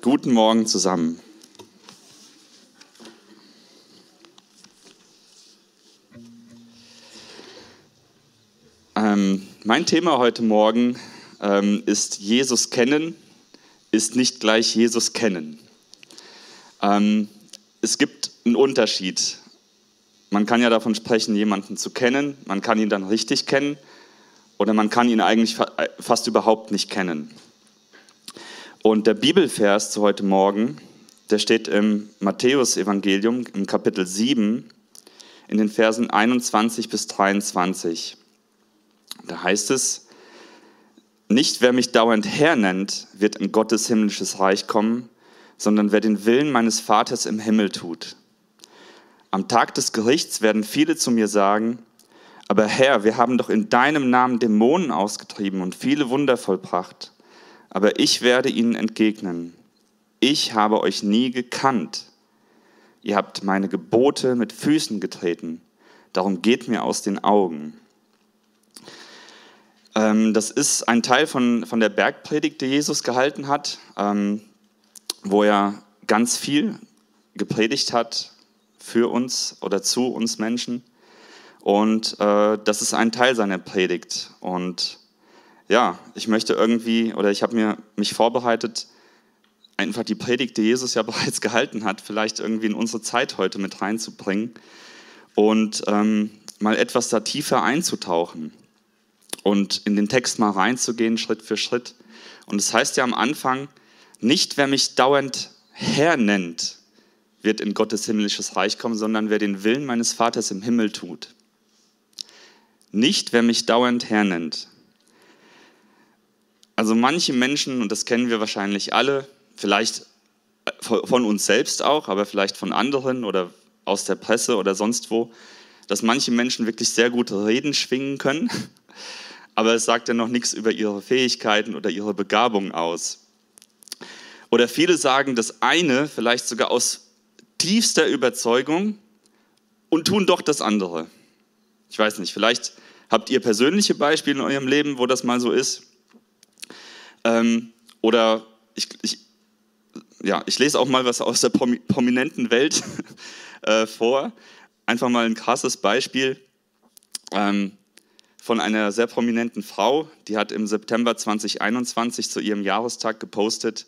Guten Morgen zusammen. Ähm, mein Thema heute Morgen ähm, ist Jesus kennen, ist nicht gleich Jesus kennen. Ähm, es gibt einen Unterschied. Man kann ja davon sprechen, jemanden zu kennen, man kann ihn dann richtig kennen oder man kann ihn eigentlich fast überhaupt nicht kennen. Und der Bibelvers zu heute Morgen, der steht im Matthäusevangelium im Kapitel 7 in den Versen 21 bis 23. Da heißt es, nicht wer mich dauernd Herr nennt, wird in Gottes himmlisches Reich kommen, sondern wer den Willen meines Vaters im Himmel tut. Am Tag des Gerichts werden viele zu mir sagen, aber Herr, wir haben doch in deinem Namen Dämonen ausgetrieben und viele Wunder vollbracht. Aber ich werde ihnen entgegnen, ich habe euch nie gekannt. Ihr habt meine Gebote mit Füßen getreten, darum geht mir aus den Augen. Ähm, das ist ein Teil von, von der Bergpredigt, die Jesus gehalten hat, ähm, wo er ganz viel gepredigt hat für uns oder zu uns Menschen. Und äh, das ist ein Teil seiner Predigt. Und ja, ich möchte irgendwie, oder ich habe mir mich vorbereitet, einfach die Predigt, die Jesus ja bereits gehalten hat, vielleicht irgendwie in unsere Zeit heute mit reinzubringen und ähm, mal etwas da tiefer einzutauchen und in den Text mal reinzugehen, Schritt für Schritt. Und es das heißt ja am Anfang, nicht wer mich dauernd Herr nennt, wird in Gottes himmlisches Reich kommen, sondern wer den Willen meines Vaters im Himmel tut. Nicht wer mich dauernd Herr nennt. Also manche Menschen, und das kennen wir wahrscheinlich alle, vielleicht äh, von uns selbst auch, aber vielleicht von anderen oder aus der Presse oder sonst wo, dass manche Menschen wirklich sehr gute Reden schwingen können, aber es sagt ja noch nichts über ihre Fähigkeiten oder ihre Begabung aus. Oder viele sagen das eine vielleicht sogar aus tiefster Überzeugung und tun doch das andere. Ich weiß nicht, vielleicht habt ihr persönliche Beispiele in eurem Leben, wo das mal so ist. Ähm, oder ich, ich, ja, ich lese auch mal was aus der prominenten Welt äh, vor. Einfach mal ein krasses Beispiel ähm, von einer sehr prominenten Frau, die hat im September 2021 zu ihrem Jahrestag gepostet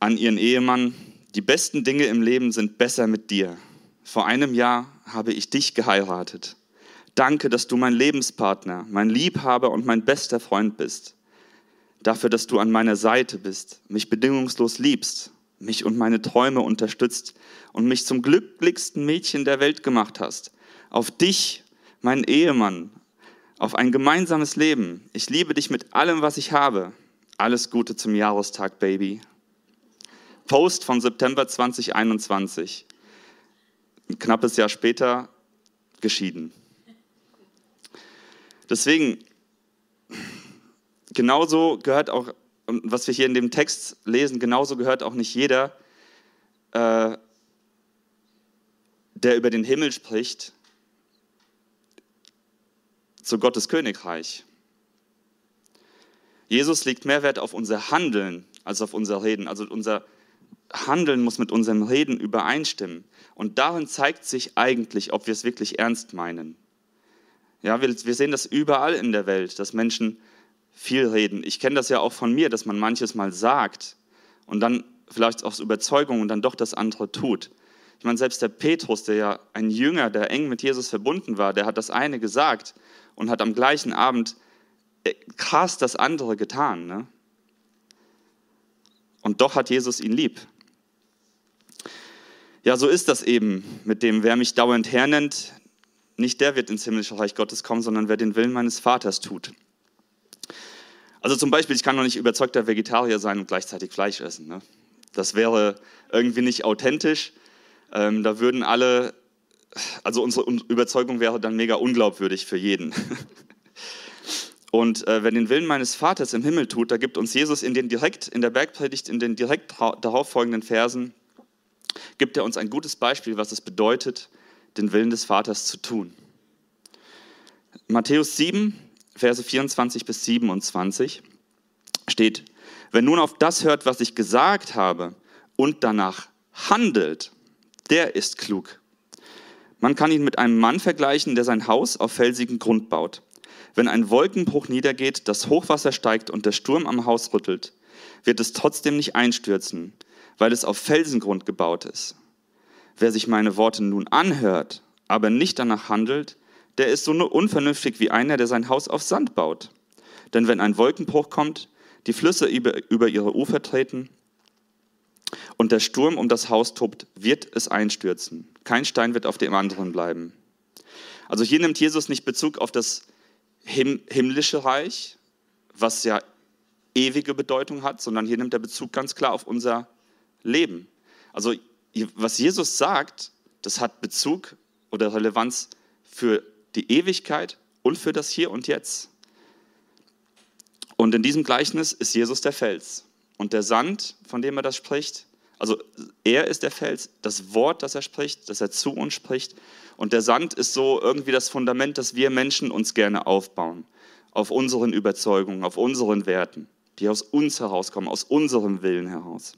an ihren Ehemann, die besten Dinge im Leben sind besser mit dir. Vor einem Jahr habe ich dich geheiratet. Danke, dass du mein Lebenspartner, mein Liebhaber und mein bester Freund bist dafür, dass du an meiner Seite bist, mich bedingungslos liebst, mich und meine Träume unterstützt und mich zum glücklichsten Mädchen der Welt gemacht hast. Auf dich, meinen Ehemann, auf ein gemeinsames Leben. Ich liebe dich mit allem, was ich habe. Alles Gute zum Jahrestag, Baby. Post vom September 2021. Ein knappes Jahr später geschieden. Deswegen, genauso gehört auch, was wir hier in dem Text lesen, genauso gehört auch nicht jeder, äh, der über den Himmel spricht, zu Gottes Königreich. Jesus legt mehr Wert auf unser Handeln als auf unser Reden. Also unser Handeln muss mit unserem Reden übereinstimmen. Und darin zeigt sich eigentlich, ob wir es wirklich ernst meinen. Ja, wir, wir sehen das überall in der Welt, dass Menschen viel reden. Ich kenne das ja auch von mir, dass man manches mal sagt und dann vielleicht aus Überzeugung und dann doch das andere tut. Ich meine, selbst der Petrus, der ja ein Jünger, der eng mit Jesus verbunden war, der hat das eine gesagt und hat am gleichen Abend äh, krass das andere getan. Ne? Und doch hat Jesus ihn lieb. Ja, so ist das eben mit dem, wer mich dauernd hernennt, nicht der wird ins himmlische Reich Gottes kommen, sondern wer den Willen meines Vaters tut. Also zum Beispiel, ich kann noch nicht überzeugter Vegetarier sein und gleichzeitig Fleisch essen. Ne? Das wäre irgendwie nicht authentisch. Ähm, da würden alle, also unsere Überzeugung wäre dann mega unglaubwürdig für jeden. Und äh, wer den Willen meines Vaters im Himmel tut, da gibt uns Jesus in den direkt in der Bergpredigt in den direkt darauffolgenden Versen gibt er uns ein gutes Beispiel, was es bedeutet, den Willen des Vaters zu tun. Matthäus 7, Verse 24 bis 27 steht, Wer nun auf das hört, was ich gesagt habe und danach handelt, der ist klug. Man kann ihn mit einem Mann vergleichen, der sein Haus auf felsigen Grund baut. Wenn ein Wolkenbruch niedergeht, das Hochwasser steigt und der Sturm am Haus rüttelt, wird es trotzdem nicht einstürzen, weil es auf Felsengrund gebaut ist. Wer sich meine Worte nun anhört, aber nicht danach handelt, der ist so unvernünftig wie einer, der sein Haus auf Sand baut. Denn wenn ein Wolkenbruch kommt, die Flüsse über, ihre Ufer treten und der Sturm um das Haus tobt, wird es einstürzen. Kein Stein wird auf dem anderen bleiben. Also hier nimmt Jesus nicht Bezug auf das himmlische Reich, was ja ewige Bedeutung hat, sondern hier nimmt er Bezug ganz klar auf unser Leben. Also was Jesus sagt, das hat Bezug oder Relevanz für die Ewigkeit und für das Hier und Jetzt. Und in diesem Gleichnis ist Jesus der Fels. Und der Sand, von dem er das spricht, also er ist der Fels, das Wort, das er spricht, das er zu uns spricht. Und der Sand ist so irgendwie das Fundament, das wir Menschen uns gerne aufbauen. Auf unseren Überzeugungen, auf unseren Werten, die aus uns herauskommen, aus unserem Willen heraus.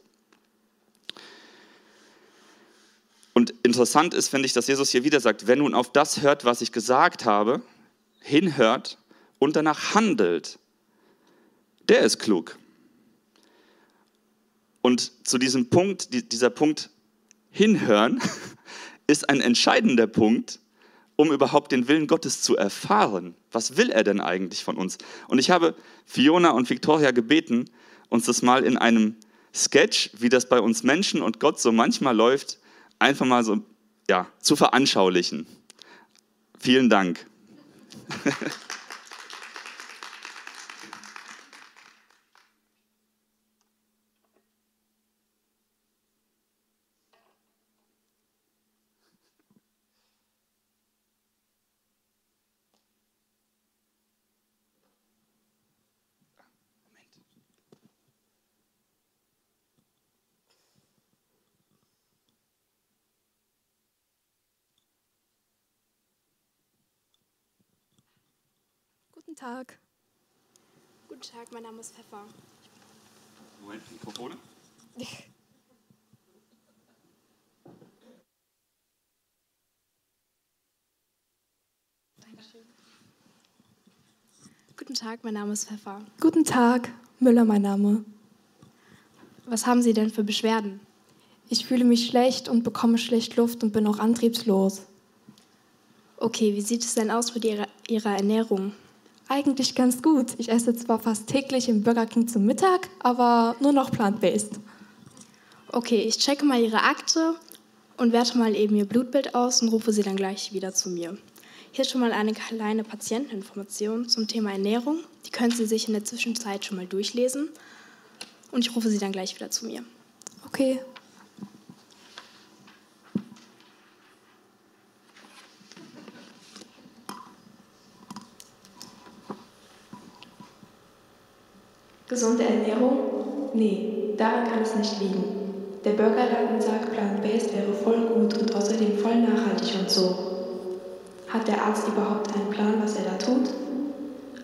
Und interessant ist, finde ich, dass Jesus hier wieder sagt, wenn nun auf das hört, was ich gesagt habe, hinhört und danach handelt, der ist klug. Und zu diesem Punkt, dieser Punkt hinhören, ist ein entscheidender Punkt, um überhaupt den Willen Gottes zu erfahren. Was will er denn eigentlich von uns? Und ich habe Fiona und Victoria gebeten, uns das mal in einem Sketch, wie das bei uns Menschen und Gott so manchmal läuft, einfach mal so ja, zu veranschaulichen. Vielen Dank. Guten Tag. Guten Tag, mein Name ist Pfeffer. Moment, Mikrofone. Dankeschön. Guten Tag, mein Name ist Pfeffer. Guten Tag, Müller mein Name. Was haben Sie denn für Beschwerden? Ich fühle mich schlecht und bekomme schlecht Luft und bin auch antriebslos. Okay, wie sieht es denn aus mit Ihrer, Ihrer Ernährung? Eigentlich ganz gut. Ich esse zwar fast täglich im Burger King zum Mittag, aber nur noch plant-based. Okay, ich checke mal Ihre Akte und werte mal eben Ihr Blutbild aus und rufe Sie dann gleich wieder zu mir. Hier ist schon mal eine kleine Patienteninformation zum Thema Ernährung. Die können Sie sich in der Zwischenzeit schon mal durchlesen. Und ich rufe Sie dann gleich wieder zu mir. Okay. Gesunde Ernährung? Nee, daran kann es nicht liegen. Der Burgerladen sagt, Plant-Based wäre voll gut und außerdem voll nachhaltig und so. Hat der Arzt überhaupt einen Plan, was er da tut?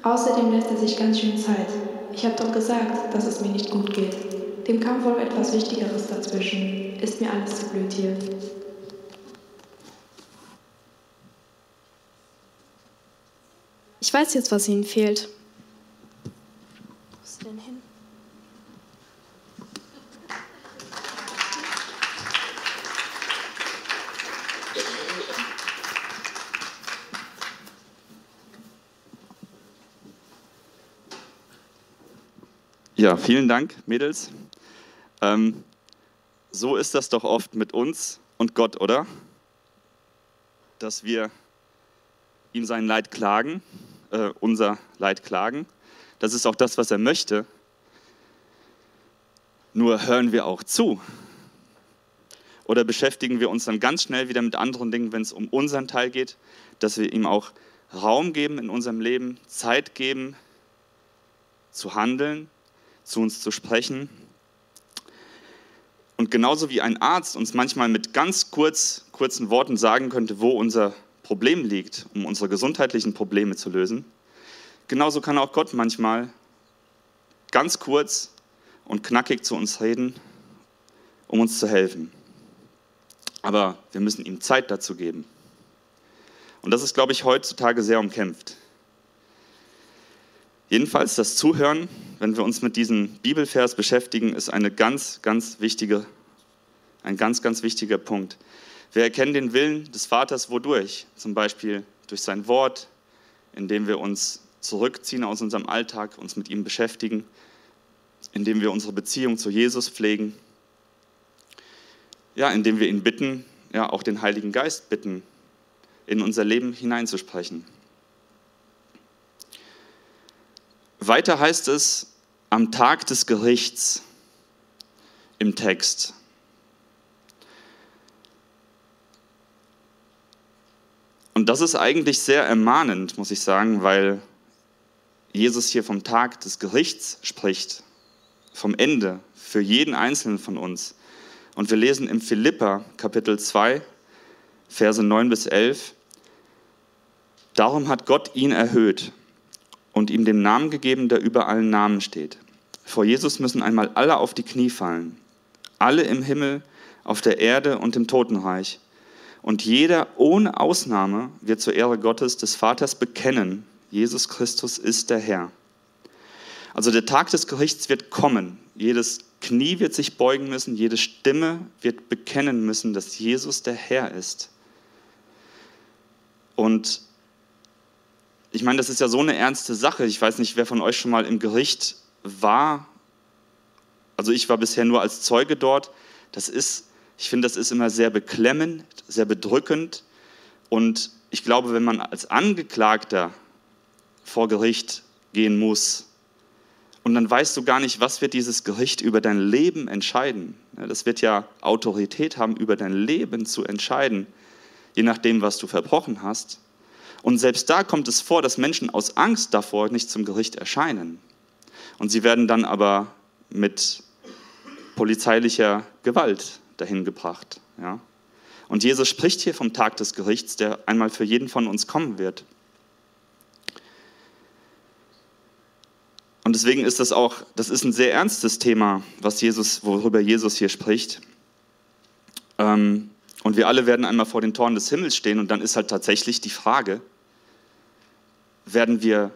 Außerdem lässt er sich ganz schön Zeit. Ich habe doch gesagt, dass es mir nicht gut geht. Dem kam wohl etwas Wichtigeres dazwischen. Ist mir alles zu blöd hier. Ich weiß jetzt, was Ihnen fehlt. Ja, vielen Dank, Mädels. Ähm, so ist das doch oft mit uns und Gott, oder? Dass wir ihm sein Leid klagen, äh, unser Leid klagen. Das ist auch das, was er möchte. Nur hören wir auch zu. Oder beschäftigen wir uns dann ganz schnell wieder mit anderen Dingen, wenn es um unseren Teil geht, dass wir ihm auch Raum geben in unserem Leben, Zeit geben, zu handeln, zu uns zu sprechen. Und genauso wie ein Arzt uns manchmal mit ganz kurz, kurzen Worten sagen könnte, wo unser Problem liegt, um unsere gesundheitlichen Probleme zu lösen, genauso kann auch Gott manchmal ganz kurz und knackig zu uns reden, um uns zu helfen. Aber wir müssen ihm Zeit dazu geben. Und das ist, glaube ich, heutzutage sehr umkämpft. Jedenfalls das Zuhören, wenn wir uns mit diesem Bibelvers beschäftigen, ist eine ganz, ganz wichtige, ein ganz, ganz wichtiger Punkt. Wir erkennen den Willen des Vaters wodurch? Zum Beispiel durch sein Wort, indem wir uns zurückziehen aus unserem Alltag, uns mit ihm beschäftigen, indem wir unsere Beziehung zu Jesus pflegen, ja, indem wir ihn bitten, ja, auch den Heiligen Geist bitten, in unser Leben hineinzusprechen. Weiter heißt es am Tag des Gerichts im Text. Und das ist eigentlich sehr ermahnend, muss ich sagen, weil Jesus hier vom Tag des Gerichts spricht, vom Ende für jeden Einzelnen von uns. Und wir lesen im Philippa Kapitel 2, Verse 9 bis 11, Darum hat Gott ihn erhöht und ihm den Namen gegeben, der über allen Namen steht. Vor Jesus müssen einmal alle auf die Knie fallen, alle im Himmel, auf der Erde und im Totenreich. Und jeder ohne Ausnahme wird zur Ehre Gottes des Vaters bekennen, Jesus Christus ist der Herr. Also der Tag des Gerichts wird kommen. Jedes Knie wird sich beugen müssen, jede Stimme wird bekennen müssen, dass Jesus der Herr ist. Und ich meine, das ist ja so eine ernste Sache. Ich weiß nicht, wer von euch schon mal im Gericht war. Also ich war bisher nur als Zeuge dort. Das ist, ich finde, das ist immer sehr beklemmend, sehr bedrückend. Und ich glaube, wenn man als Angeklagter vor Gericht gehen muss, und dann weißt du gar nicht, was wird dieses Gericht über dein Leben entscheiden. Das wird ja Autorität haben, über dein Leben zu entscheiden, je nachdem, was du verbrochen hast. Und selbst da kommt es vor, dass Menschen aus Angst davor nicht zum Gericht erscheinen. Und sie werden dann aber mit polizeilicher Gewalt dahin gebracht. Und Jesus spricht hier vom Tag des Gerichts, der einmal für jeden von uns kommen wird. Und deswegen ist das auch, das ist ein sehr ernstes Thema, was Jesus, worüber Jesus hier spricht. Ähm, und wir alle werden einmal vor den Toren des Himmels stehen und dann ist halt tatsächlich die Frage, werden wir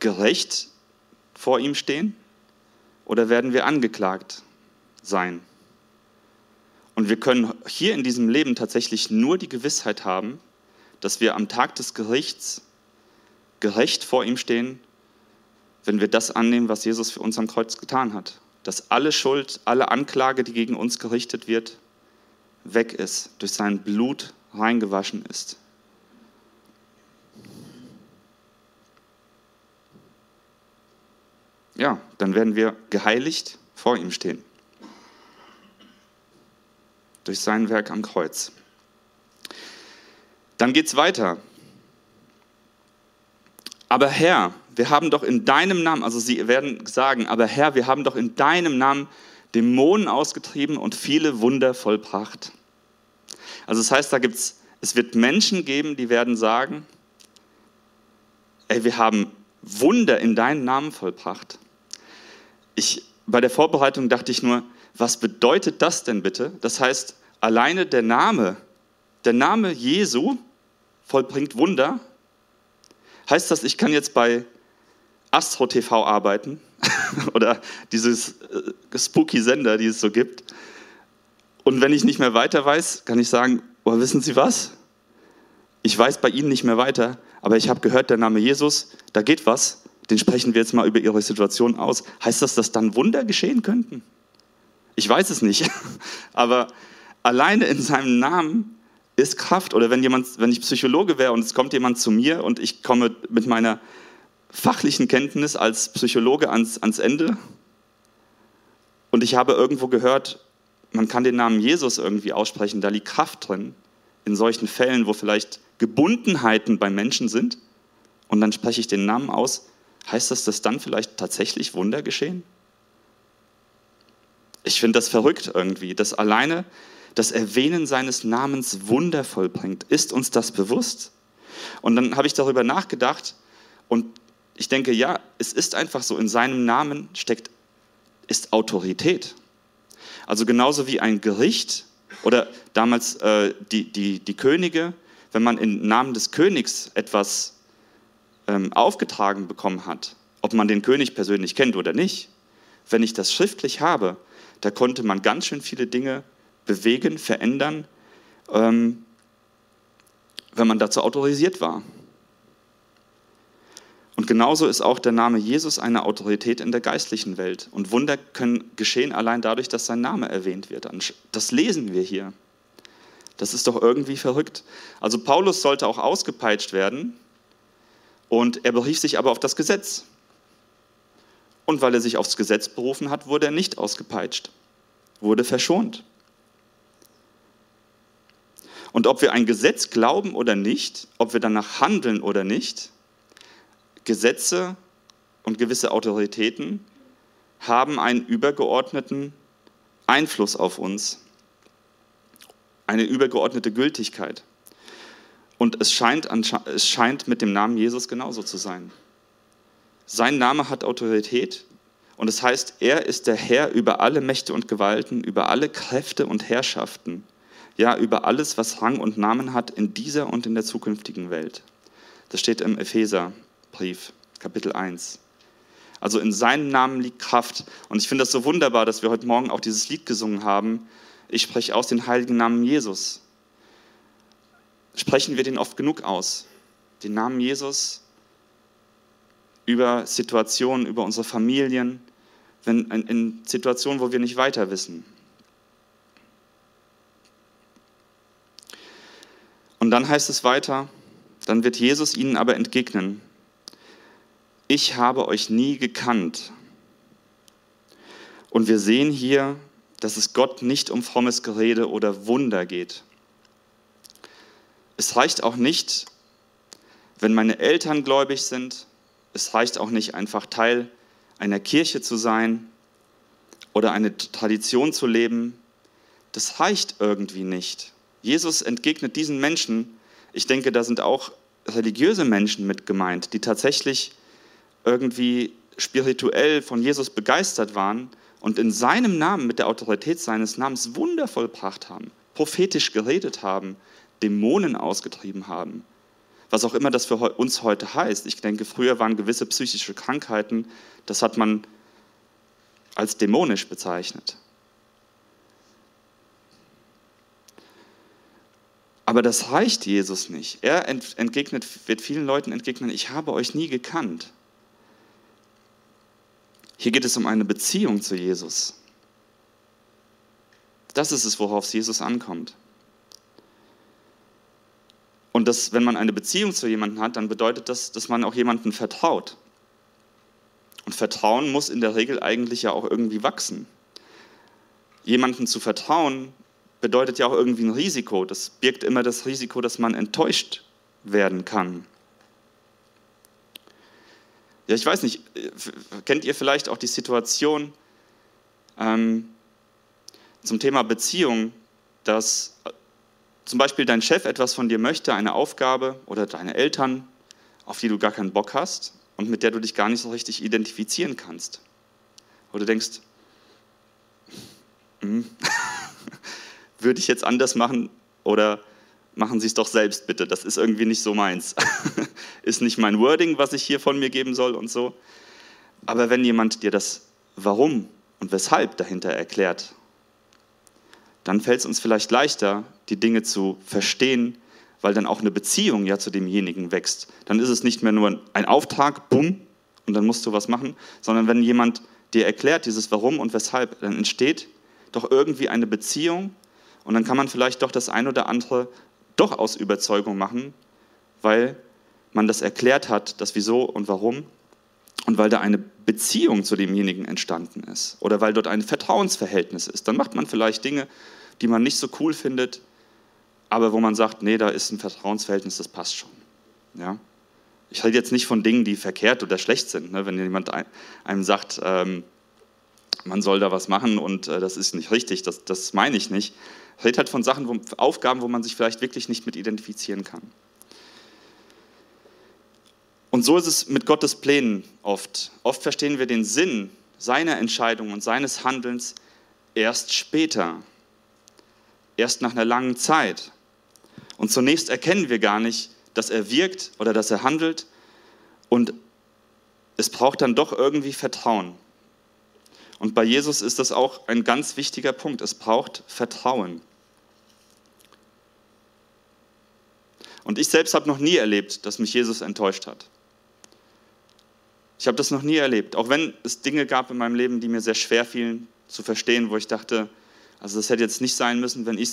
gerecht vor ihm stehen oder werden wir angeklagt sein? Und wir können hier in diesem Leben tatsächlich nur die Gewissheit haben, dass wir am Tag des Gerichts gerecht vor ihm stehen, wenn wir das annehmen, was Jesus für uns am Kreuz getan hat. Dass alle Schuld, alle Anklage, die gegen uns gerichtet wird, weg ist, durch sein Blut reingewaschen ist. Ja, dann werden wir geheiligt vor ihm stehen. Durch sein Werk am Kreuz. Dann geht es weiter. Aber Herr, wir haben doch in deinem Namen, also sie werden sagen, aber Herr, wir haben doch in deinem Namen Dämonen ausgetrieben und viele Wunder vollbracht. Also das heißt, da gibt's, es wird Menschen geben, die werden sagen, ey, wir haben Wunder in deinem Namen vollbracht. Ich, bei der Vorbereitung dachte ich nur, was bedeutet das denn bitte? Das heißt, alleine der Name, der Name Jesu vollbringt Wunder. Heißt das, ich kann jetzt bei Astro TV arbeiten oder dieses äh, spooky Sender, die es so gibt. Und wenn ich nicht mehr weiter weiß, kann ich sagen, oh, wissen Sie was? Ich weiß bei Ihnen nicht mehr weiter, aber ich habe gehört, der Name Jesus, da geht was. Den sprechen wir jetzt mal über Ihre Situation aus. Heißt das, dass dann Wunder geschehen könnten? Ich weiß es nicht. Aber alleine in seinem Namen ist Kraft. Oder wenn jemand, wenn ich Psychologe wäre und es kommt jemand zu mir und ich komme mit meiner fachlichen Kenntnis als Psychologe ans, ans Ende und ich habe irgendwo gehört, man kann den Namen Jesus irgendwie aussprechen, da liegt Kraft drin, in solchen Fällen, wo vielleicht Gebundenheiten bei Menschen sind, und dann spreche ich den Namen aus, heißt das, dass dann vielleicht tatsächlich Wunder geschehen? Ich finde das verrückt irgendwie, dass alleine das Erwähnen seines Namens Wunder vollbringt. Ist uns das bewusst? Und dann habe ich darüber nachgedacht und ich denke, ja, es ist einfach so, in seinem Namen steckt ist Autorität. Also genauso wie ein Gericht oder damals äh, die, die, die Könige, wenn man im Namen des Königs etwas ähm, aufgetragen bekommen hat, ob man den König persönlich kennt oder nicht, wenn ich das schriftlich habe, da konnte man ganz schön viele Dinge bewegen, verändern, ähm, wenn man dazu autorisiert war. Und genauso ist auch der Name Jesus eine Autorität in der geistlichen Welt. Und Wunder können geschehen allein dadurch, dass sein Name erwähnt wird. Das lesen wir hier. Das ist doch irgendwie verrückt. Also Paulus sollte auch ausgepeitscht werden und er berief sich aber auf das Gesetz. Und weil er sich aufs Gesetz berufen hat, wurde er nicht ausgepeitscht, wurde verschont. Und ob wir ein Gesetz glauben oder nicht, ob wir danach handeln oder nicht, Gesetze und gewisse Autoritäten haben einen übergeordneten Einfluss auf uns, eine übergeordnete Gültigkeit. Und es scheint, es scheint mit dem Namen Jesus genauso zu sein. Sein Name hat Autorität und es das heißt, er ist der Herr über alle Mächte und Gewalten, über alle Kräfte und Herrschaften, ja, über alles, was Rang und Namen hat in dieser und in der zukünftigen Welt. Das steht im Epheser Brief, Kapitel 1. Also in seinem Namen liegt Kraft. Und ich finde das so wunderbar, dass wir heute Morgen auch dieses Lied gesungen haben. Ich spreche aus den heiligen Namen Jesus. Sprechen wir den oft genug aus? Den Namen Jesus über Situationen, über unsere Familien, wenn, in, in Situationen, wo wir nicht weiter wissen. Und dann heißt es weiter, dann wird Jesus ihnen aber entgegnen, ich habe euch nie gekannt. Und wir sehen hier, dass es Gott nicht um frommes Gerede oder Wunder geht. Es reicht auch nicht, wenn meine Eltern gläubig sind. Es reicht auch nicht einfach Teil einer Kirche zu sein oder eine Tradition zu leben. Das reicht irgendwie nicht. Jesus entgegnet diesen Menschen, ich denke, da sind auch religiöse Menschen mit gemeint, die tatsächlich irgendwie spirituell von Jesus begeistert waren und in seinem Namen, mit der Autorität seines Namens Wunder vollbracht haben, prophetisch geredet haben, Dämonen ausgetrieben haben. Was auch immer das für uns heute heißt. Ich denke, früher waren gewisse psychische Krankheiten, das hat man als dämonisch bezeichnet. Aber das reicht Jesus nicht. Er entgegnet, wird vielen Leuten entgegnen, ich habe euch nie gekannt. Hier geht es um eine Beziehung zu Jesus. Das ist es, worauf es Jesus ankommt. Und das, wenn man eine Beziehung zu jemandem hat, dann bedeutet das, dass man auch jemandem vertraut. Und Vertrauen muss in der Regel eigentlich ja auch irgendwie wachsen. Jemandem zu vertrauen bedeutet ja auch irgendwie ein Risiko. Das birgt immer das Risiko, dass man enttäuscht werden kann. Ja, ich weiß nicht, kennt ihr vielleicht auch die Situation ähm, zum Thema Beziehung, dass zum Beispiel dein Chef etwas von dir möchte, eine Aufgabe oder deine Eltern, auf die du gar keinen Bock hast und mit der du dich gar nicht so richtig identifizieren kannst. Oder du denkst, hm, würde ich jetzt anders machen oder machen Sie es doch selbst bitte, das ist irgendwie nicht so meins. ist nicht mein Wording, was ich hier von mir geben soll und so. Aber wenn jemand dir das Warum und Weshalb dahinter erklärt, dann fällt es uns vielleicht leichter, die Dinge zu verstehen, weil dann auch eine Beziehung ja zu demjenigen wächst. Dann ist es nicht mehr nur ein Auftrag, bumm, und dann musst du was machen, sondern wenn jemand dir erklärt dieses Warum und Weshalb, dann entsteht doch irgendwie eine Beziehung und dann kann man vielleicht doch das ein oder andere doch aus Überzeugung machen, weil man das erklärt hat, das Wieso und Warum, und weil da eine Beziehung zu demjenigen entstanden ist oder weil dort ein Vertrauensverhältnis ist. Dann macht man vielleicht Dinge, die man nicht so cool findet, aber wo man sagt, nee, da ist ein Vertrauensverhältnis, das passt schon. Ja? Ich rede jetzt nicht von Dingen, die verkehrt oder schlecht sind. Ne? Wenn jemand einem sagt, ähm, man soll da was machen und äh, das ist nicht richtig, das, das meine ich nicht. Ich rede halt von Sachen, wo, Aufgaben, wo man sich vielleicht wirklich nicht mit identifizieren kann. Und so ist es mit Gottes Plänen oft. Oft verstehen wir den Sinn seiner Entscheidung und seines Handelns erst später, erst nach einer langen Zeit. Und zunächst erkennen wir gar nicht, dass er wirkt oder dass er handelt. Und es braucht dann doch irgendwie Vertrauen. Und bei Jesus ist das auch ein ganz wichtiger Punkt. Es braucht Vertrauen. Und ich selbst habe noch nie erlebt, dass mich Jesus enttäuscht hat. Ich habe das noch nie erlebt, auch wenn es Dinge gab in meinem Leben, die mir sehr schwer fielen zu verstehen, wo ich dachte, also das hätte jetzt nicht sein müssen, wenn ich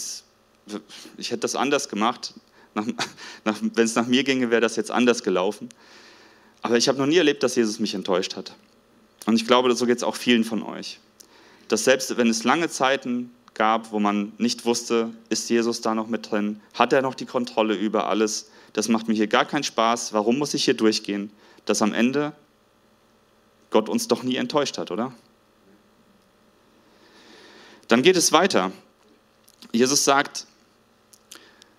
ich hätte das anders gemacht. wenn es nach mir ginge, wäre das jetzt anders gelaufen. Aber ich habe noch nie erlebt, dass Jesus mich enttäuscht hat. Und ich glaube, so geht es auch vielen von euch. Dass selbst wenn es lange Zeiten gab, wo man nicht wusste, ist Jesus da noch mit drin? Hat er noch die Kontrolle über alles? Das macht mir hier gar keinen Spaß. Warum muss ich hier durchgehen? Dass am Ende Gott uns doch nie enttäuscht hat, oder? Dann geht es weiter. Jesus sagt,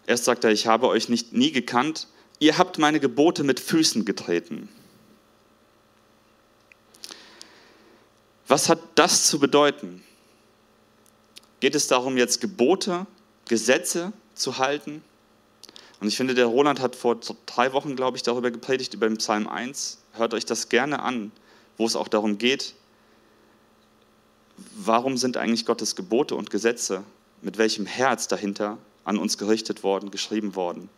erst sagt er, ich habe euch nicht nie gekannt, ihr habt meine Gebote mit Füßen getreten. Was hat das zu bedeuten? Geht es darum, jetzt Gebote, Gesetze zu halten? Und ich finde, der Roland hat vor drei Wochen, glaube ich, darüber gepredigt, über den Psalm 1. Hört euch das gerne an, wo es auch darum geht, warum sind eigentlich Gottes Gebote und Gesetze, mit welchem Herz dahinter an uns gerichtet worden, geschrieben worden.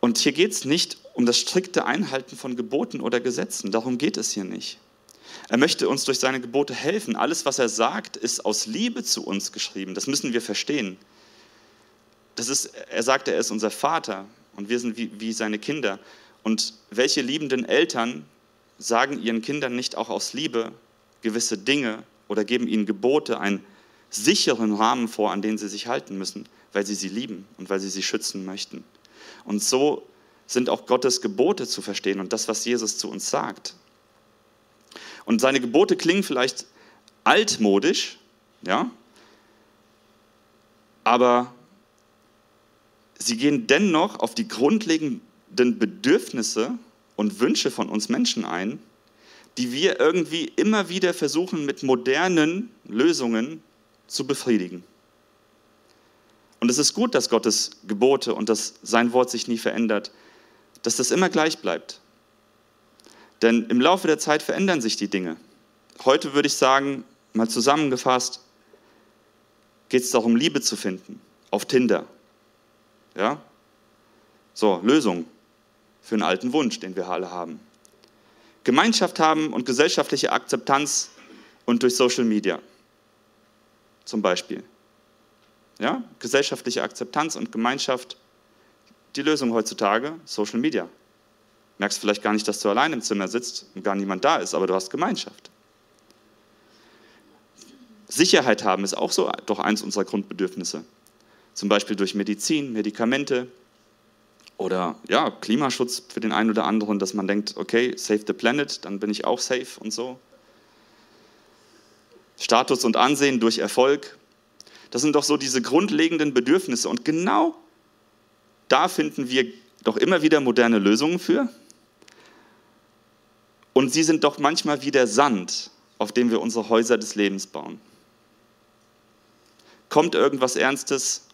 Und hier geht es nicht um das strikte Einhalten von Geboten oder Gesetzen, darum geht es hier nicht. Er möchte uns durch seine Gebote helfen. Alles, was er sagt, ist aus Liebe zu uns geschrieben. Das müssen wir verstehen. Das ist, er sagt, er ist unser Vater und wir sind wie, wie seine Kinder. Und welche liebenden Eltern sagen ihren Kindern nicht auch aus Liebe gewisse Dinge oder geben ihnen Gebote, einen sicheren Rahmen vor, an den sie sich halten müssen, weil sie sie lieben und weil sie sie schützen möchten. Und so sind auch Gottes Gebote zu verstehen und das, was Jesus zu uns sagt. Und seine Gebote klingen vielleicht altmodisch, ja, aber sie gehen dennoch auf die grundlegenden Bedürfnisse und Wünsche von uns Menschen ein, die wir irgendwie immer wieder versuchen mit modernen Lösungen zu befriedigen. Und es ist gut, dass Gottes Gebote und dass sein Wort sich nie verändert, dass das immer gleich bleibt. Denn im Laufe der Zeit verändern sich die Dinge. Heute würde ich sagen, mal zusammengefasst, geht es darum, Liebe zu finden auf Tinder. Ja? So, Lösung für einen alten Wunsch, den wir alle haben. Gemeinschaft haben und gesellschaftliche Akzeptanz und durch Social Media zum Beispiel. Ja? Gesellschaftliche Akzeptanz und Gemeinschaft, die Lösung heutzutage, Social Media merkst vielleicht gar nicht, dass du allein im Zimmer sitzt und gar niemand da ist, aber du hast Gemeinschaft. Sicherheit haben ist auch so doch eins unserer Grundbedürfnisse. Zum Beispiel durch Medizin, Medikamente oder ja, Klimaschutz für den einen oder anderen, dass man denkt, okay, save the planet, dann bin ich auch safe und so. Status und Ansehen durch Erfolg. Das sind doch so diese grundlegenden Bedürfnisse. Und genau da finden wir doch immer wieder moderne Lösungen für. Und sie sind doch manchmal wie der Sand, auf dem wir unsere Häuser des Lebens bauen. Kommt irgendwas Ernstes,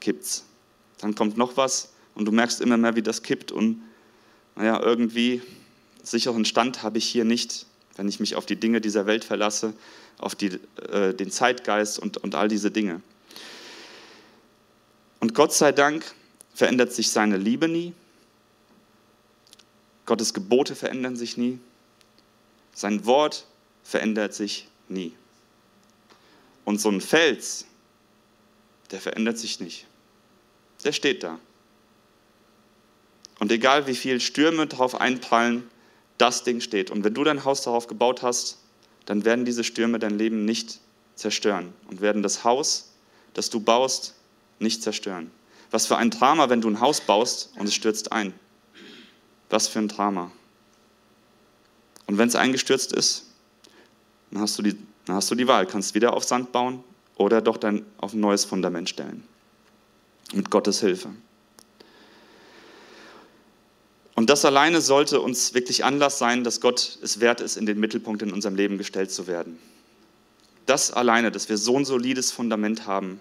kippt's. Dann kommt noch was und du merkst immer mehr, wie das kippt. Und naja, irgendwie sicheren Stand habe ich hier nicht, wenn ich mich auf die Dinge dieser Welt verlasse, auf die, äh, den Zeitgeist und, und all diese Dinge. Und Gott sei Dank verändert sich seine Liebe nie, Gottes Gebote verändern sich nie. Sein Wort verändert sich nie. Und so ein Fels, der verändert sich nicht. Der steht da. Und egal wie viele Stürme darauf einprallen, das Ding steht. Und wenn du dein Haus darauf gebaut hast, dann werden diese Stürme dein Leben nicht zerstören und werden das Haus, das du baust, nicht zerstören. Was für ein Drama, wenn du ein Haus baust und es stürzt ein. Was für ein Drama. Und wenn es eingestürzt ist, dann hast, du die, dann hast du die Wahl. Kannst wieder auf Sand bauen oder doch dann auf ein neues Fundament stellen. Mit Gottes Hilfe. Und das alleine sollte uns wirklich Anlass sein, dass Gott es wert ist, in den Mittelpunkt in unserem Leben gestellt zu werden. Das alleine, dass wir so ein solides Fundament haben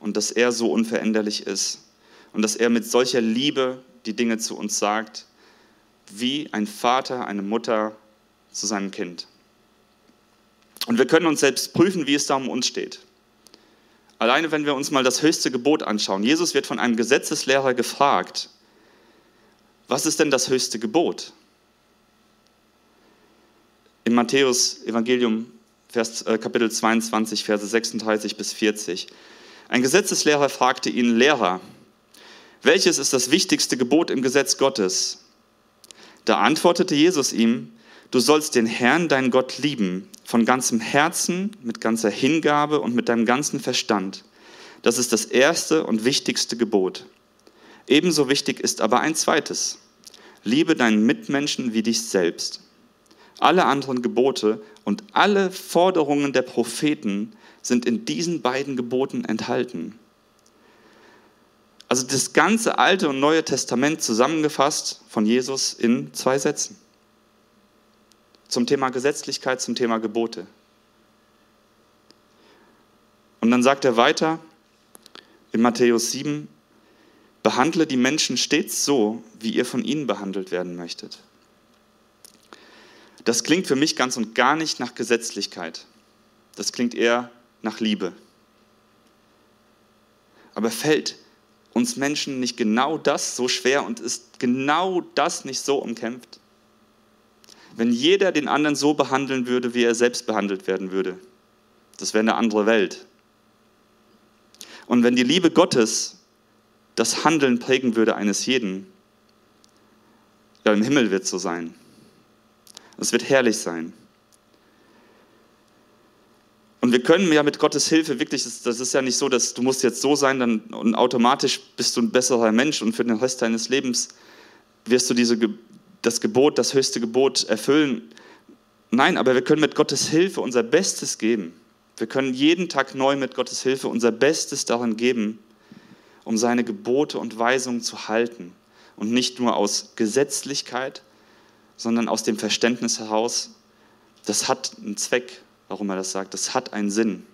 und dass er so unveränderlich ist und dass er mit solcher Liebe die Dinge zu uns sagt, wie ein Vater, eine Mutter zu seinem Kind. Und wir können uns selbst prüfen, wie es da um uns steht. Alleine wenn wir uns mal das höchste Gebot anschauen. Jesus wird von einem Gesetzeslehrer gefragt, was ist denn das höchste Gebot? Im Matthäus Evangelium Vers, äh, Kapitel 22, Verse 36 bis 40. Ein Gesetzeslehrer fragte ihn, Lehrer, welches ist das wichtigste Gebot im Gesetz Gottes? Da antwortete Jesus ihm, du sollst den Herrn, deinen Gott, lieben, von ganzem Herzen, mit ganzer Hingabe und mit deinem ganzen Verstand. Das ist das erste und wichtigste Gebot. Ebenso wichtig ist aber ein zweites. Liebe deinen Mitmenschen wie dich selbst. Alle anderen Gebote und alle Forderungen der Propheten sind in diesen beiden Geboten enthalten. Also das ganze Alte und Neue Testament zusammengefasst von Jesus in zwei Sätzen. Zum Thema Gesetzlichkeit, zum Thema Gebote. Und dann sagt er weiter in Matthäus 7, behandle die Menschen stets so, wie ihr von ihnen behandelt werden möchtet. Das klingt für mich ganz und gar nicht nach Gesetzlichkeit. Das klingt eher nach Liebe. Aber fällt uns Menschen nicht genau das so schwer und ist genau das nicht so umkämpft? Wenn jeder den anderen so behandeln würde, wie er selbst behandelt werden würde, das wäre eine andere Welt. Und wenn die Liebe Gottes das Handeln prägen würde eines jeden, ja, im Himmel wird es so sein. Es wird herrlich sein. Und wir können ja mit Gottes Hilfe wirklich, das ist ja nicht so, dass du musst jetzt so sein dann, und automatisch bist du ein besserer Mensch und für den Rest deines Lebens wirst du diese, das Gebot, das höchste Gebot erfüllen. Nein, aber wir können mit Gottes Hilfe unser Bestes geben. Wir können jeden Tag neu mit Gottes Hilfe unser Bestes darin geben, um seine Gebote und Weisungen zu halten. Und nicht nur aus Gesetzlichkeit, sondern aus dem Verständnis heraus, das hat einen Zweck, warum er das sagt. Das hat einen Sinn.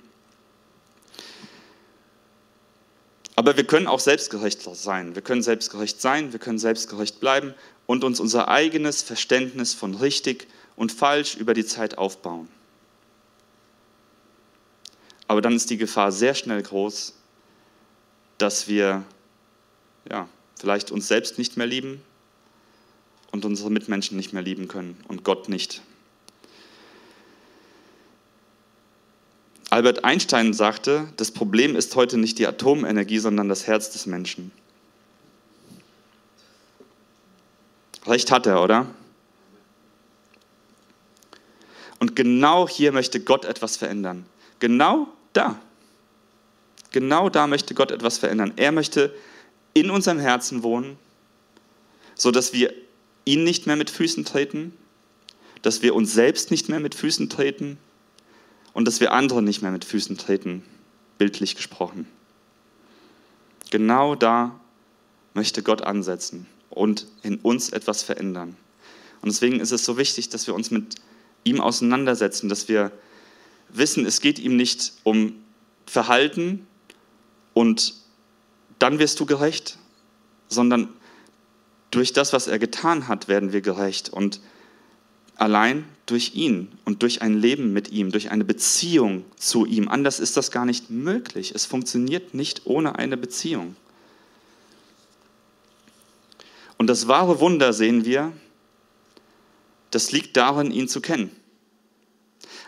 Aber wir können auch selbstgerecht sein. Wir können selbstgerecht sein, wir können selbstgerecht bleiben und uns unser eigenes Verständnis von richtig und falsch über die Zeit aufbauen. Aber dann ist die Gefahr sehr schnell groß, dass wir ja, vielleicht uns selbst nicht mehr lieben und unsere Mitmenschen nicht mehr lieben können und Gott nicht. Albert Einstein sagte, das Problem ist heute nicht die Atomenergie, sondern das Herz des Menschen. Recht hat er, oder? Und genau hier möchte Gott etwas verändern. Genau da. Genau da möchte Gott etwas verändern. Er möchte in unserem Herzen wohnen, sodass wir ihn nicht mehr mit Füßen treten, dass wir uns selbst nicht mehr mit Füßen treten und dass wir andere nicht mehr mit Füßen treten, bildlich gesprochen. Genau da möchte Gott ansetzen und in uns etwas verändern. Und deswegen ist es so wichtig, dass wir uns mit ihm auseinandersetzen, dass wir wissen, es geht ihm nicht um Verhalten und dann wirst du gerecht, sondern durch das, was er getan hat, werden wir gerecht. Und allein durch ihn und durch ein Leben mit ihm, durch eine Beziehung zu ihm. Anders ist das gar nicht möglich. Es funktioniert nicht ohne eine Beziehung. Und das wahre Wunder sehen wir, das liegt darin, ihn zu kennen.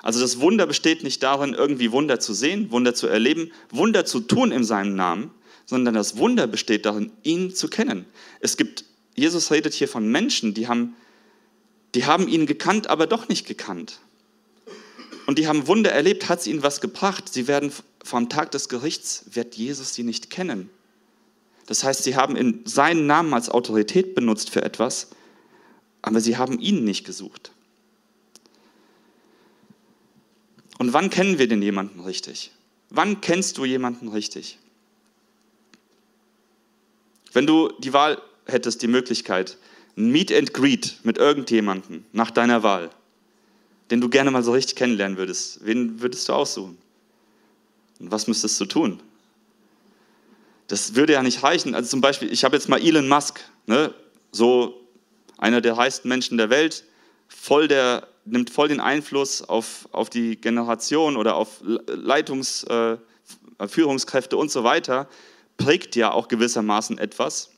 Also das Wunder besteht nicht darin, irgendwie Wunder zu sehen, Wunder zu erleben, Wunder zu tun in seinem Namen, sondern das Wunder besteht darin, ihn zu kennen. Es gibt, Jesus redet hier von Menschen, die haben die haben ihn gekannt, aber doch nicht gekannt. Und die haben Wunder erlebt, hat es ihnen was gebracht. Sie werden vom Tag des Gerichts, wird Jesus sie nicht kennen. Das heißt, sie haben in seinen Namen als Autorität benutzt für etwas, aber sie haben ihn nicht gesucht. Und wann kennen wir denn jemanden richtig? Wann kennst du jemanden richtig? Wenn du die Wahl hättest, die Möglichkeit, ein Meet and Greet mit irgendjemandem nach deiner Wahl, den du gerne mal so richtig kennenlernen würdest, wen würdest du aussuchen? Und was müsstest du tun? Das würde ja nicht reichen. Also zum Beispiel, ich habe jetzt mal Elon Musk, ne? so einer der reichsten Menschen der Welt, voll der, nimmt voll den Einfluss auf, auf die Generation oder auf Leitungs, äh, Führungskräfte und so weiter, prägt ja auch gewissermaßen etwas.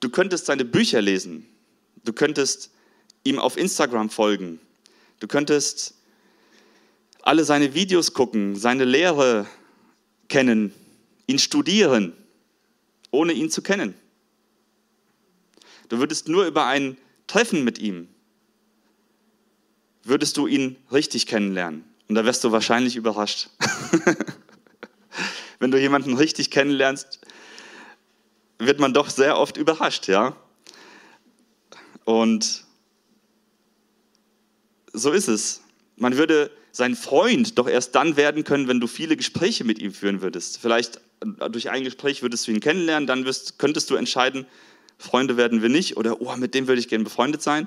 Du könntest seine Bücher lesen, du könntest ihm auf Instagram folgen, du könntest alle seine Videos gucken, seine Lehre kennen, ihn studieren, ohne ihn zu kennen. Du würdest nur über ein Treffen mit ihm, würdest du ihn richtig kennenlernen. Und da wärst du wahrscheinlich überrascht. Wenn du jemanden richtig kennenlernst, wird man doch sehr oft überrascht, ja. Und so ist es. Man würde sein Freund doch erst dann werden können, wenn du viele Gespräche mit ihm führen würdest. Vielleicht durch ein Gespräch würdest du ihn kennenlernen, dann wirst, könntest du entscheiden, Freunde werden wir nicht oder oh, mit dem würde ich gerne befreundet sein.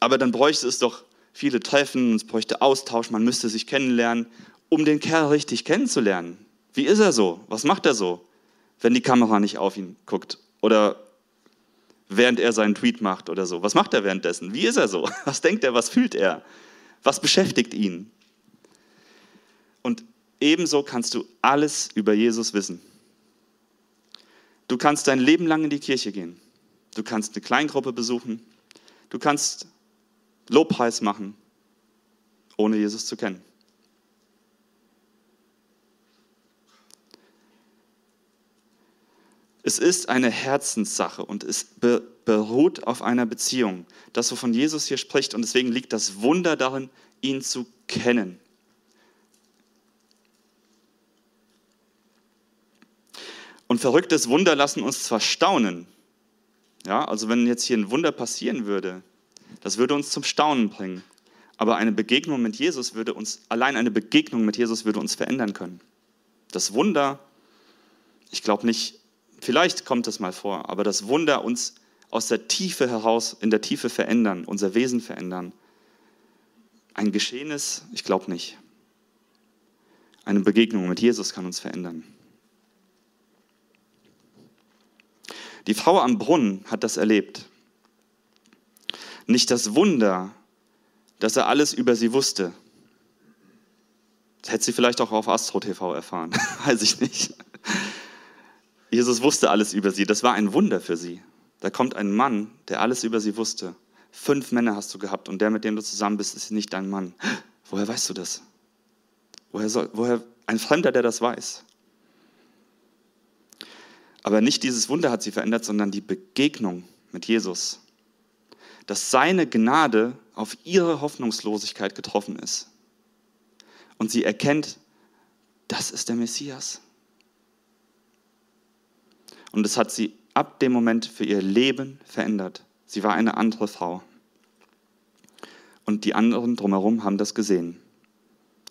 Aber dann bräuchte es doch viele Treffen, es bräuchte Austausch, man müsste sich kennenlernen, um den Kerl richtig kennenzulernen. Wie ist er so? Was macht er so, wenn die Kamera nicht auf ihn guckt? Oder während er seinen Tweet macht oder so. Was macht er währenddessen? Wie ist er so? Was denkt er? Was fühlt er? Was beschäftigt ihn? Und ebenso kannst du alles über Jesus wissen. Du kannst dein Leben lang in die Kirche gehen. Du kannst eine Kleingruppe besuchen. Du kannst Lobpreis machen, ohne Jesus zu kennen. Es ist eine Herzenssache und es beruht auf einer Beziehung. Das, wovon Jesus hier spricht, und deswegen liegt das Wunder darin, ihn zu kennen. Und verrücktes Wunder lassen uns zwar staunen. Ja, also wenn jetzt hier ein Wunder passieren würde, das würde uns zum Staunen bringen. Aber eine Begegnung mit Jesus würde uns, allein eine Begegnung mit Jesus würde uns verändern können. Das Wunder, ich glaube nicht, Vielleicht kommt es mal vor, aber das Wunder uns aus der Tiefe heraus, in der Tiefe verändern, unser Wesen verändern. Ein Geschehenes, ich glaube nicht. Eine Begegnung mit Jesus kann uns verändern. Die Frau am Brunnen hat das erlebt. Nicht das Wunder, dass er alles über sie wusste. Das hätte sie vielleicht auch auf Astro TV erfahren, weiß ich nicht. Jesus wusste alles über sie. Das war ein Wunder für sie. Da kommt ein Mann, der alles über sie wusste. Fünf Männer hast du gehabt und der, mit dem du zusammen bist, ist nicht dein Mann. Woher weißt du das? Woher soll, woher ein Fremder, der das weiß? Aber nicht dieses Wunder hat sie verändert, sondern die Begegnung mit Jesus. Dass seine Gnade auf ihre Hoffnungslosigkeit getroffen ist. Und sie erkennt, das ist der Messias. Und es hat sie ab dem Moment für ihr Leben verändert. Sie war eine andere Frau. Und die anderen drumherum haben das gesehen.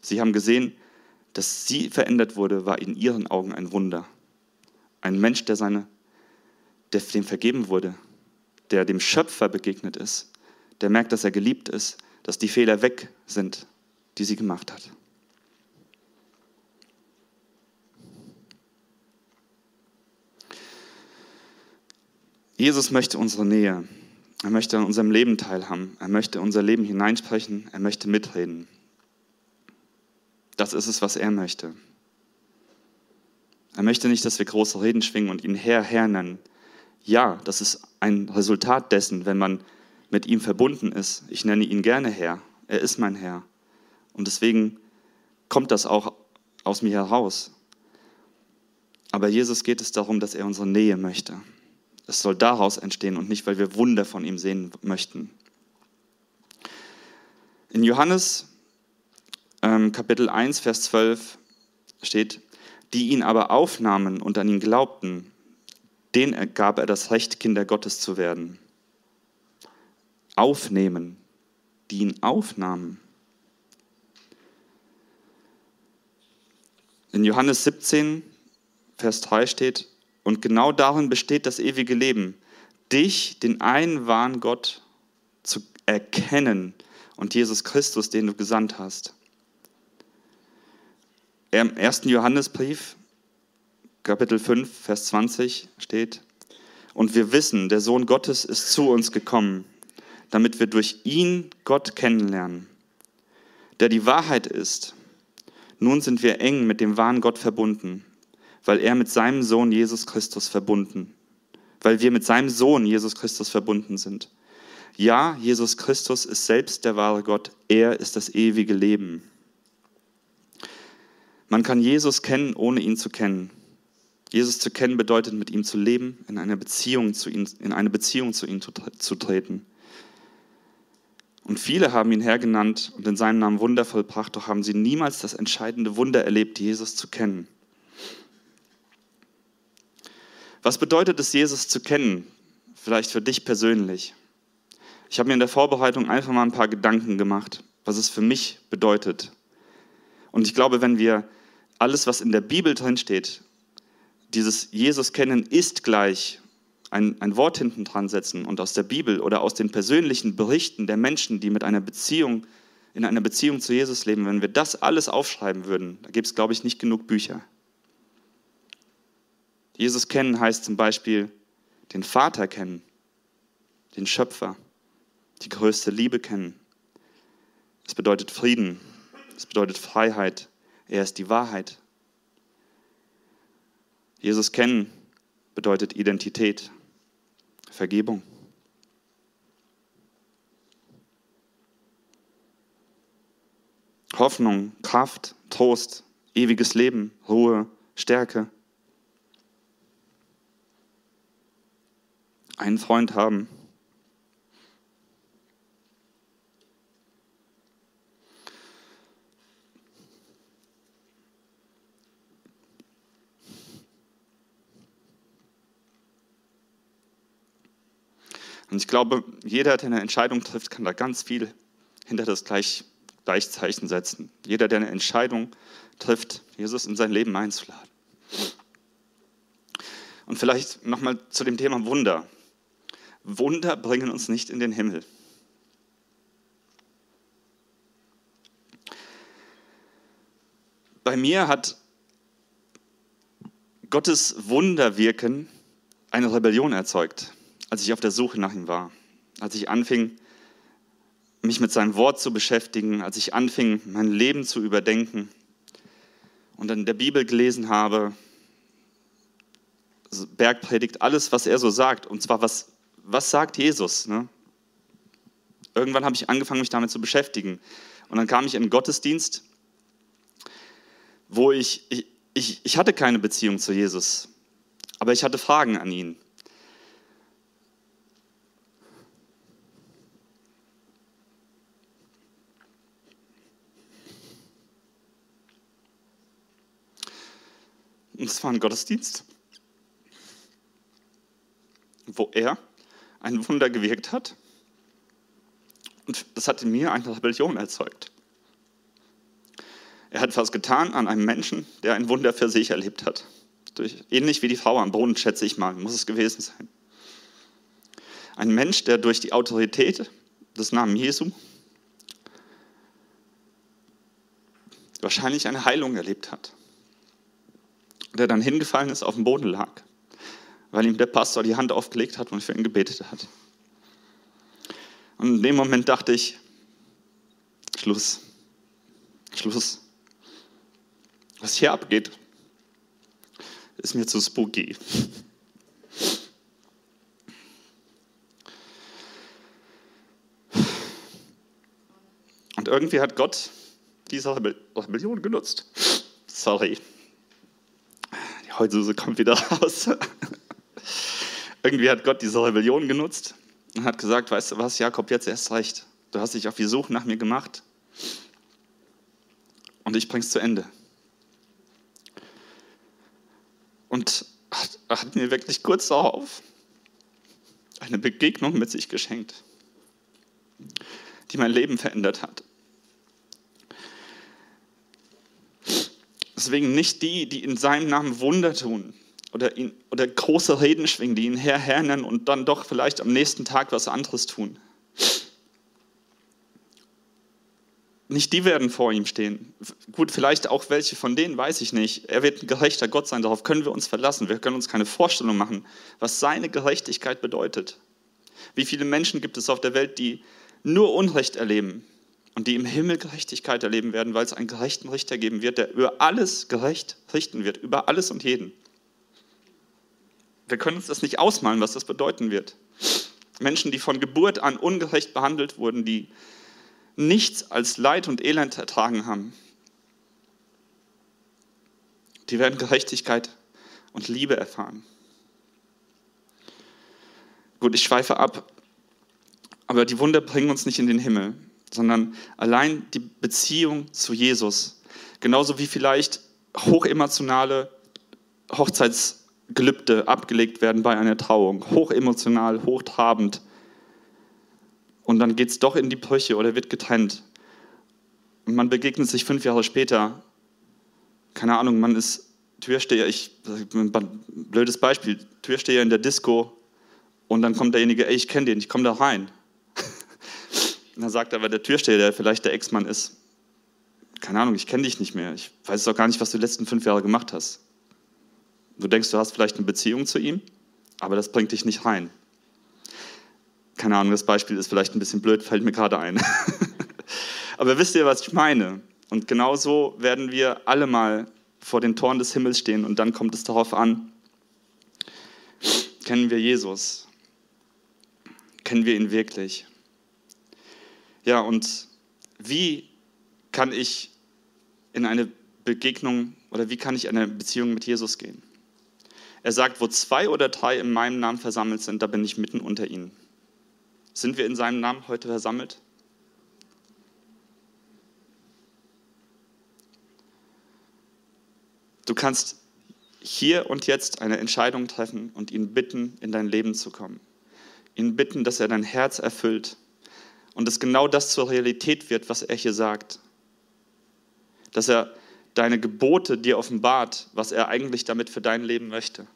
Sie haben gesehen, dass sie verändert wurde, war in ihren Augen ein Wunder. Ein Mensch, der, seine, der dem vergeben wurde, der dem Schöpfer begegnet ist, der merkt, dass er geliebt ist, dass die Fehler weg sind, die sie gemacht hat. Jesus möchte unsere Nähe. Er möchte an unserem Leben teilhaben. Er möchte unser Leben hineinsprechen. Er möchte mitreden. Das ist es, was er möchte. Er möchte nicht, dass wir große Reden schwingen und ihn Herr, Herr nennen. Ja, das ist ein Resultat dessen, wenn man mit ihm verbunden ist. Ich nenne ihn gerne Herr. Er ist mein Herr. Und deswegen kommt das auch aus mir heraus. Aber Jesus geht es darum, dass er unsere Nähe möchte. Es soll daraus entstehen und nicht, weil wir Wunder von ihm sehen möchten. In Johannes ähm, Kapitel 1, Vers 12 steht, die ihn aber aufnahmen und an ihn glaubten, denen gab er das Recht, Kinder Gottes zu werden. Aufnehmen, die ihn aufnahmen. In Johannes 17, Vers 3 steht, Und genau darin besteht das ewige Leben. Dich, den einen wahren Gott, zu erkennen und Jesus Christus, den du gesandt hast. Im 1. Johannesbrief, Kapitel 5, Vers 20 steht, und wir wissen, der Sohn Gottes ist zu uns gekommen, damit wir durch ihn Gott kennenlernen, der die Wahrheit ist. Nun sind wir eng mit dem wahren Gott verbunden, weil er mit seinem Sohn Jesus Christus verbunden, weil wir mit seinem Sohn Jesus Christus verbunden sind. Ja, Jesus Christus ist selbst der wahre Gott, er ist das ewige Leben. Man kann Jesus kennen, ohne ihn zu kennen. Jesus zu kennen bedeutet, mit ihm zu leben, in eine Beziehung zu ihm, in eine Beziehung zu ihm zu treten. Und viele haben ihn hergenannt und in seinem Namen Wunder vollbracht, doch haben sie niemals das entscheidende Wunder erlebt, Jesus zu kennen. Was bedeutet es, Jesus zu kennen? Vielleicht für dich persönlich. Ich habe mir in der Vorbereitung einfach mal ein paar Gedanken gemacht, was es für mich bedeutet. Und ich glaube, wenn wir alles, was in der Bibel drin steht, dieses Jesus kennen ist gleich ein, ein Wort hinten dran setzen und aus der Bibel oder aus den persönlichen Berichten der Menschen, die mit einer Beziehung, in einer Beziehung zu Jesus leben, wenn wir das alles aufschreiben würden, da gibt es, glaube ich, nicht genug Bücher. Jesus kennen heißt zum Beispiel den Vater kennen, den Schöpfer, die größte Liebe kennen. Es bedeutet Frieden, es bedeutet Freiheit, er ist die Wahrheit. Jesus kennen bedeutet Identität, Vergebung. Hoffnung, Kraft, Trost, ewiges Leben, Ruhe, Stärke. Einen Freund haben. Und ich glaube, jeder, der eine Entscheidung trifft, kann da ganz viel hinter das Gleich, Gleichzeichen setzen. Jeder, der eine Entscheidung trifft, Jesus in sein Leben einzuladen. Und vielleicht nochmal zu dem Thema Wunder. Wunder bringen uns nicht in den Himmel. Bei mir hat Gottes Wunderwirken eine Rebellion erzeugt als ich auf der Suche nach ihm war, als ich anfing, mich mit seinem Wort zu beschäftigen, als ich anfing, mein Leben zu überdenken und dann in der Bibel gelesen habe, Bergpredigt, alles, was er so sagt, und zwar, was, was sagt Jesus? Ne? Irgendwann habe ich angefangen, mich damit zu beschäftigen. Und dann kam ich in den Gottesdienst, wo ich, ich, ich, ich hatte keine Beziehung zu Jesus, aber ich hatte Fragen an ihn. Und es war ein Gottesdienst, wo er ein Wunder gewirkt hat. Und das hat in mir eine Rebellion erzeugt. Er hat was getan an einem Menschen, der ein Wunder für sich erlebt hat. Durch, ähnlich wie die Frau am Boden, schätze ich mal, muss es gewesen sein. Ein Mensch, der durch die Autorität des Namens Jesu wahrscheinlich eine Heilung erlebt hat der dann hingefallen ist, auf dem Boden lag, weil ihm der Pastor die Hand aufgelegt hat und für ihn gebetet hat. Und in dem Moment dachte ich, Schluss, Schluss. Was hier abgeht, ist mir zu spooky. Und irgendwie hat Gott diese Rebellion genutzt. Sorry. Heulsuse kommt wieder raus. Irgendwie hat Gott diese Rebellion genutzt und hat gesagt, weißt du was, Jakob, jetzt erst recht. Du hast dich auf die Suche nach mir gemacht und ich bring's zu Ende. Und hat, hat mir wirklich kurz darauf eine Begegnung mit sich geschenkt, die mein Leben verändert hat. Deswegen nicht die, die in seinem Namen Wunder tun, oder, ihn, oder große Reden schwingen, die ihn herhernennen und dann doch vielleicht am nächsten Tag was anderes tun. Nicht die werden vor ihm stehen. Gut, vielleicht auch welche von denen, weiß ich nicht. Er wird ein gerechter Gott sein, darauf können wir uns verlassen. Wir können uns keine Vorstellung machen, was seine Gerechtigkeit bedeutet. Wie viele Menschen gibt es auf der Welt, die nur Unrecht erleben und die im Himmel Gerechtigkeit erleben werden, weil es einen gerechten Richter geben wird, der über alles gerecht richten wird, über alles und jeden. Wir können uns das nicht ausmalen, was das bedeuten wird. Menschen, die von Geburt an ungerecht behandelt wurden, die nichts als Leid und Elend ertragen haben, die werden Gerechtigkeit und Liebe erfahren. Gut, ich schweife ab, aber die Wunder bringen uns nicht in den Himmel, sondern allein die Beziehung zu Jesus, genauso wie vielleicht hochemotionale Hochzeitsgelübde abgelegt werden bei einer Trauung, hochemotional, hochtrabend, und dann geht es doch in die Brüche oder wird getrennt. Und man begegnet sich fünf Jahre später. Keine Ahnung, man ist Türsteher, ich, blödes Beispiel, Türsteher in der Disco und dann kommt derjenige, ey, ich kenne den, ich komme da rein. und dann sagt aber der Türsteher, der vielleicht der Ex-Mann ist, keine Ahnung, ich kenne dich nicht mehr, ich weiß doch gar nicht, was du die letzten fünf Jahre gemacht hast. Du denkst, du hast vielleicht eine Beziehung zu ihm, aber das bringt dich nicht rein keine Ahnung, das Beispiel ist vielleicht ein bisschen blöd, fällt mir gerade ein. Aber wisst ihr, was ich meine? Und genauso werden wir alle mal vor den Toren des Himmels stehen und dann kommt es darauf an, kennen wir Jesus? Kennen wir ihn wirklich? Ja, und wie kann ich in eine Begegnung oder wie kann ich in eine Beziehung mit Jesus gehen? Er sagt, wo zwei oder drei in meinem Namen versammelt sind, da bin ich mitten unter ihnen. Sind wir in seinem Namen heute versammelt? Du kannst hier und jetzt eine Entscheidung treffen und ihn bitten, in dein Leben zu kommen. Ihn bitten, dass er dein Herz erfüllt und dass genau das zur Realität wird, was er hier sagt. Dass er deine Gebote dir offenbart, was er eigentlich damit für dein Leben möchte.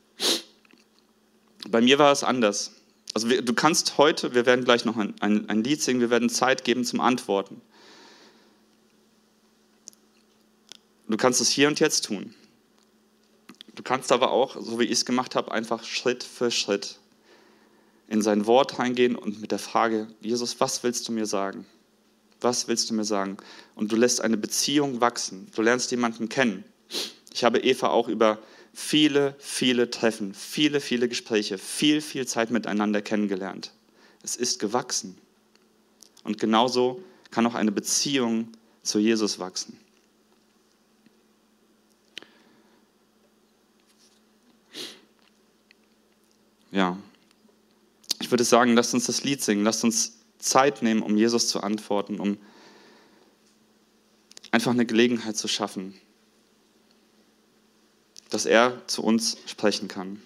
Bei mir war es anders. Also du kannst heute, wir werden gleich noch ein, ein, ein Lied singen, wir werden Zeit geben zum Antworten. Du kannst es hier und jetzt tun. Du kannst aber auch, so wie ich es gemacht habe, einfach Schritt für Schritt in sein Wort reingehen und mit der Frage, Jesus, was willst du mir sagen? Was willst du mir sagen? Und du lässt eine Beziehung wachsen. Du lernst jemanden kennen. Ich habe Eva auch über viele, viele Treffen, viele, viele Gespräche, viel, viel Zeit miteinander kennengelernt. Es ist gewachsen. Und genauso kann auch eine Beziehung zu Jesus wachsen. Ja, ich würde sagen, lasst uns das Lied singen, lasst uns Zeit nehmen, um Jesus zu antworten, um einfach eine Gelegenheit zu schaffen, dass er zu uns sprechen kann.